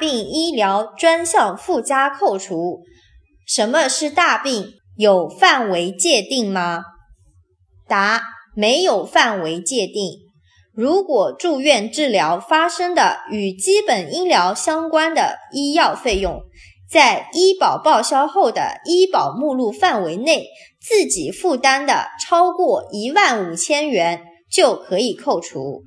病医疗专项附加扣除。什么是大病？有范围界定吗？答没有范围界定。如果住院治疗发生的与基本医疗相关的医药费用在医保报销后的医保目录范围内自己负担的超过一万五千元就可以扣除。